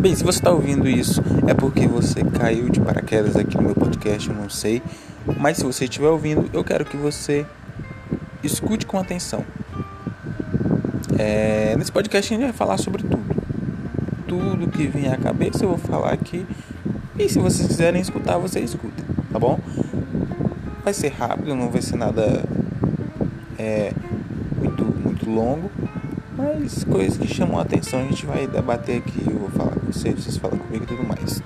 Bem, se você está ouvindo isso, é porque você caiu de paraquedas aqui no meu podcast, eu não sei. Mas se você estiver ouvindo, eu quero que você escute com atenção. É, nesse podcast a gente vai falar sobre tudo. Tudo que vier à cabeça eu vou falar aqui. E se vocês quiserem escutar, vocês escutem, tá bom? Vai ser rápido, não vai ser nada é, muito, muito longo. Mas coisas que chamam a atenção a gente vai debater aqui. Eu vou falar com vocês, vocês falam comigo e tudo mais.